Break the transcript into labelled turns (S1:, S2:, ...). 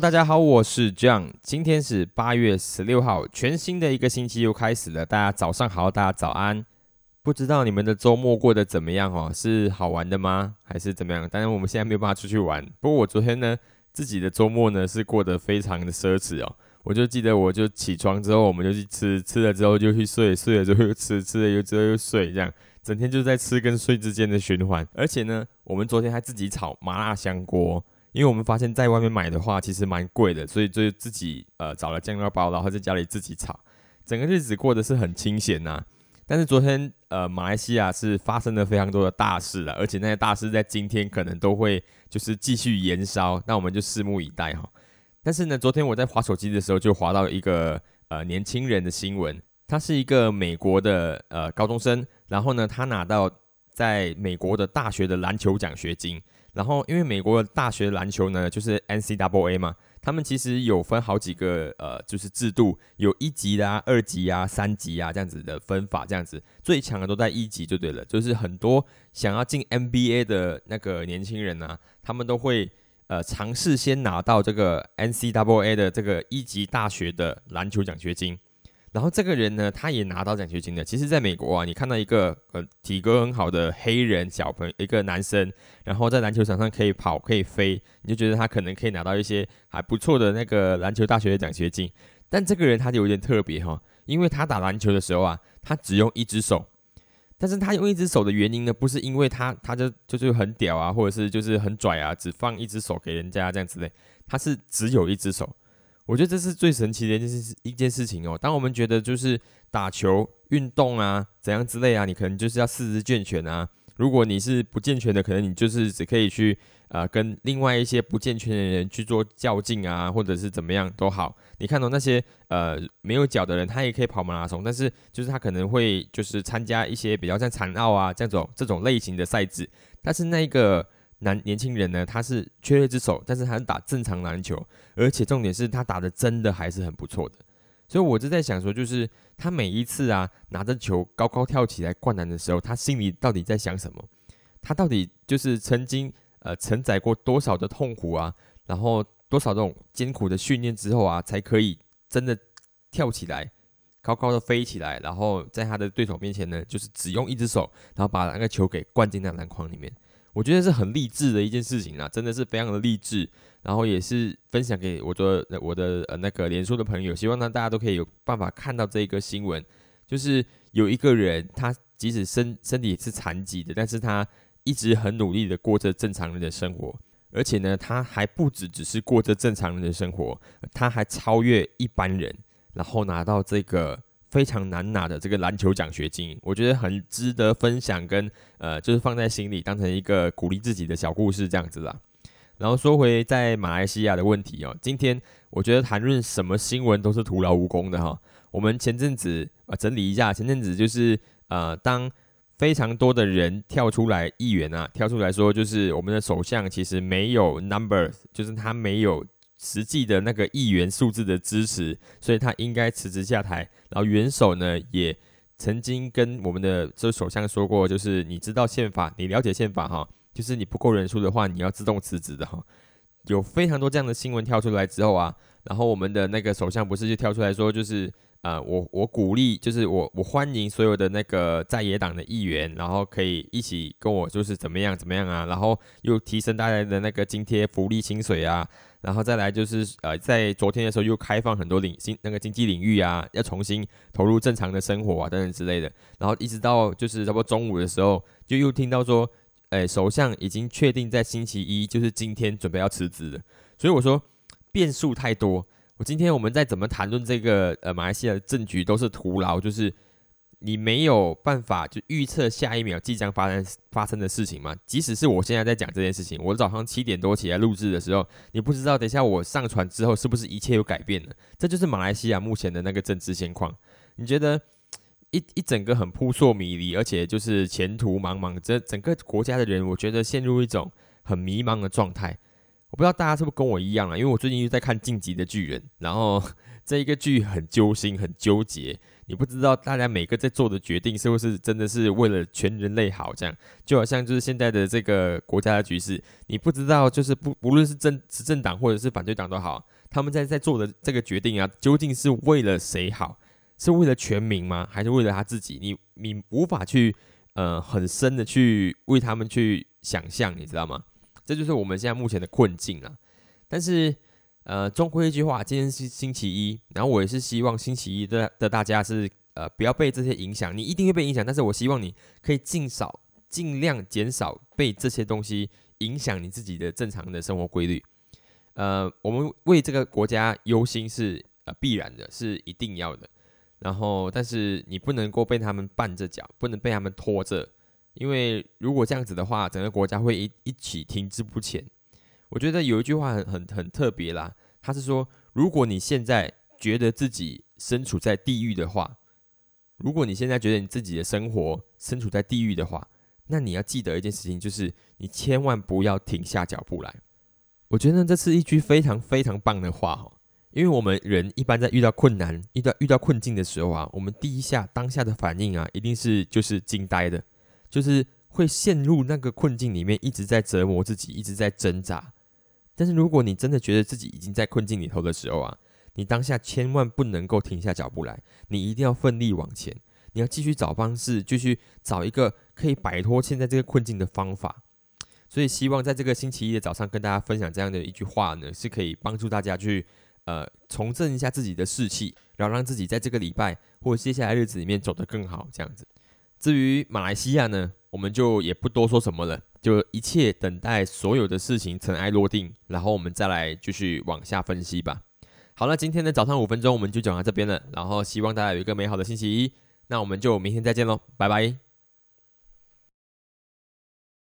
S1: 大家好，我是 John。今天是八月十六号，全新的一个星期又开始了。大家早上好，大家早安。不知道你们的周末过得怎么样哦？是好玩的吗？还是怎么样？当然我们现在没有办法出去玩。不过我昨天呢，自己的周末呢是过得非常的奢侈哦。我就记得，我就起床之后，我们就去吃，吃了之后就去睡，睡了之后又吃，吃了又之后又睡，这样整天就在吃跟睡之间的循环。而且呢，我们昨天还自己炒麻辣香锅。因为我们发现，在外面买的话，其实蛮贵的，所以就自己呃找了酱料包，然后在家里自己炒，整个日子过得是很清闲呐。但是昨天呃，马来西亚是发生了非常多的大事了，而且那些大事在今天可能都会就是继续延烧，那我们就拭目以待哈。但是呢，昨天我在划手机的时候，就划到一个呃年轻人的新闻，他是一个美国的呃高中生，然后呢，他拿到在美国的大学的篮球奖学金。然后，因为美国的大学篮球呢，就是 NCAA 嘛，他们其实有分好几个呃，就是制度，有一级的啊、二级啊、三级啊这样子的分法，这样子最强的都在一级就对了。就是很多想要进 NBA 的那个年轻人呢，他们都会呃尝试先拿到这个 NCAA 的这个一级大学的篮球奖学金。然后这个人呢，他也拿到奖学金的。其实，在美国啊，你看到一个呃体格很好的黑人小朋友，一个男生，然后在篮球场上可以跑可以飞，你就觉得他可能可以拿到一些还不错的那个篮球大学的奖学金。但这个人他就有点特别哈，因为他打篮球的时候啊，他只用一只手。但是他用一只手的原因呢，不是因为他他就就是很屌啊，或者是就是很拽啊，只放一只手给人家这样子嘞，他是只有一只手。我觉得这是最神奇的一件事，一件事情哦。当我们觉得就是打球、运动啊，怎样之类啊，你可能就是要四肢健全啊。如果你是不健全的，可能你就是只可以去啊，跟另外一些不健全的人去做较劲啊，或者是怎么样都好。你看到那些呃没有脚的人，他也可以跑马拉松，但是就是他可能会就是参加一些比较像残奥啊这种这种类型的赛制，但是那个。男年轻人呢，他是缺了一只手，但是他打正常篮球，而且重点是他打的真的还是很不错的。所以我就在想说，就是他每一次啊拿着球高高跳起来灌篮的时候，他心里到底在想什么？他到底就是曾经呃承载过多少的痛苦啊，然后多少这种艰苦的训练之后啊，才可以真的跳起来，高高的飞起来，然后在他的对手面前呢，就是只用一只手，然后把那个球给灌进那篮筐里面。我觉得是很励志的一件事情啊，真的是非常的励志，然后也是分享给我的我的呃那个连书的朋友，希望呢大家都可以有办法看到这个新闻，就是有一个人他即使身身体是残疾的，但是他一直很努力的过着正常人的生活，而且呢他还不止只是过着正常人的生活，他还超越一般人，然后拿到这个。非常难拿的这个篮球奖学金，我觉得很值得分享，跟呃，就是放在心里，当成一个鼓励自己的小故事这样子啦。然后说回在马来西亚的问题哦，今天我觉得谈论什么新闻都是徒劳无功的哈。我们前阵子啊整理一下，前阵子就是呃，当非常多的人跳出来，议员啊跳出来说，就是我们的首相其实没有 number，就是他没有。实际的那个议员数字的支持，所以他应该辞职下台。然后元首呢，也曾经跟我们的这首相说过，就是你知道宪法，你了解宪法哈，就是你不够人数的话，你要自动辞职的哈。有非常多这样的新闻跳出来之后啊，然后我们的那个首相不是就跳出来说，就是。啊，我我鼓励，就是我我欢迎所有的那个在野党的议员，然后可以一起跟我就是怎么样怎么样啊，然后又提升大家的那个津贴、福利、薪水啊，然后再来就是呃，在昨天的时候又开放很多领新那个经济领域啊，要重新投入正常的生活啊等等之类的，然后一直到就是差不多中午的时候，就又听到说，哎，首相已经确定在星期一，就是今天准备要辞职了，所以我说变数太多。我今天我们在怎么谈论这个呃马来西亚的政局都是徒劳，就是你没有办法就预测下一秒即将发生发生的事情吗。即使是我现在在讲这件事情，我早上七点多起来录制的时候，你不知道等一下我上传之后是不是一切又改变了。这就是马来西亚目前的那个政治现况。你觉得一一整个很扑朔迷离，而且就是前途茫茫，这整个国家的人，我觉得陷入一种很迷茫的状态。不知道大家是不是跟我一样啊？因为我最近又在看《晋级的巨人》，然后 这一个剧很揪心，很纠结。你不知道大家每个在做的决定是不是真的是为了全人类好，这样就好像就是现在的这个国家的局势，你不知道就是不不论是政执政党或者是反对党都好，他们在在做的这个决定啊，究竟是为了谁好？是为了全民吗？还是为了他自己？你你无法去呃很深的去为他们去想象，你知道吗？这就是我们现在目前的困境啊。但是。呃，终归一句话，今天是星期一，然后我也是希望星期一的的大家是呃不要被这些影响，你一定会被影响，但是我希望你可以尽少尽量减少被这些东西影响你自己的正常的生活规律。呃，我们为这个国家忧心是呃必然的，是一定要的。然后，但是你不能够被他们绊着脚，不能被他们拖着，因为如果这样子的话，整个国家会一一起停滞不前。我觉得有一句话很很很特别啦，他是说，如果你现在觉得自己身处在地狱的话，如果你现在觉得你自己的生活身处在地狱的话，那你要记得一件事情，就是你千万不要停下脚步来。我觉得这是一句非常非常棒的话哈，因为我们人一般在遇到困难、遇到遇到困境的时候啊，我们第一下当下的反应啊，一定是就是惊呆的，就是会陷入那个困境里面，一直在折磨自己，一直在挣扎。但是如果你真的觉得自己已经在困境里头的时候啊，你当下千万不能够停下脚步来，你一定要奋力往前，你要继续找方式，继续找一个可以摆脱现在这个困境的方法。所以希望在这个星期一的早上跟大家分享这样的一句话呢，是可以帮助大家去呃重振一下自己的士气，然后让自己在这个礼拜或接下来日子里面走得更好。这样子。至于马来西亚呢，我们就也不多说什么了。就一切等待所有的事情尘埃落定，然后我们再来继续往下分析吧。好了，今天的早上五分钟我们就讲到这边了，然后希望大家有一个美好的星期一，那我们就明天再见喽，拜拜。